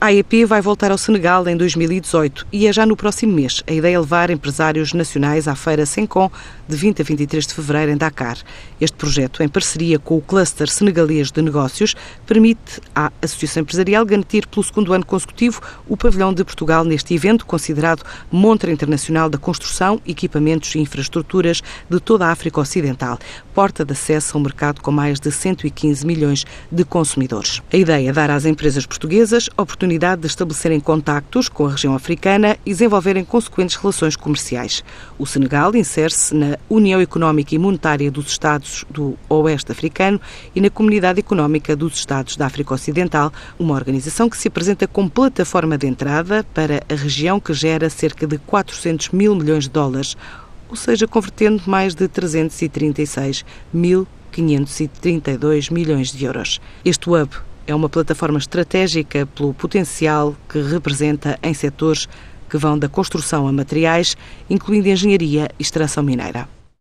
A AEP vai voltar ao Senegal em 2018 e é já no próximo mês. A ideia é levar empresários nacionais à Feira Sencom de 20 a 23 de fevereiro em Dakar. Este projeto, em parceria com o Cluster Senegalês de Negócios, permite à Associação Empresarial garantir pelo segundo ano consecutivo o pavilhão de Portugal neste evento, considerado montra internacional da construção, equipamentos e infraestruturas de toda a África Ocidental, porta de acesso a um mercado com mais de 115 milhões de consumidores. A ideia é dar às empresas portuguesas oportunidade de estabelecerem contactos com a região africana e desenvolverem consequentes relações comerciais. O Senegal insere-se na União Económica e Monetária dos Estados do Oeste Africano e na Comunidade Económica dos Estados da África Ocidental, uma organização que se apresenta como plataforma de entrada para a região que gera cerca de 400 mil milhões de dólares, ou seja, convertendo mais de 336.532 milhões de euros. Este hub é uma plataforma estratégica pelo potencial que representa em setores que vão da construção a materiais, incluindo engenharia e extração mineira.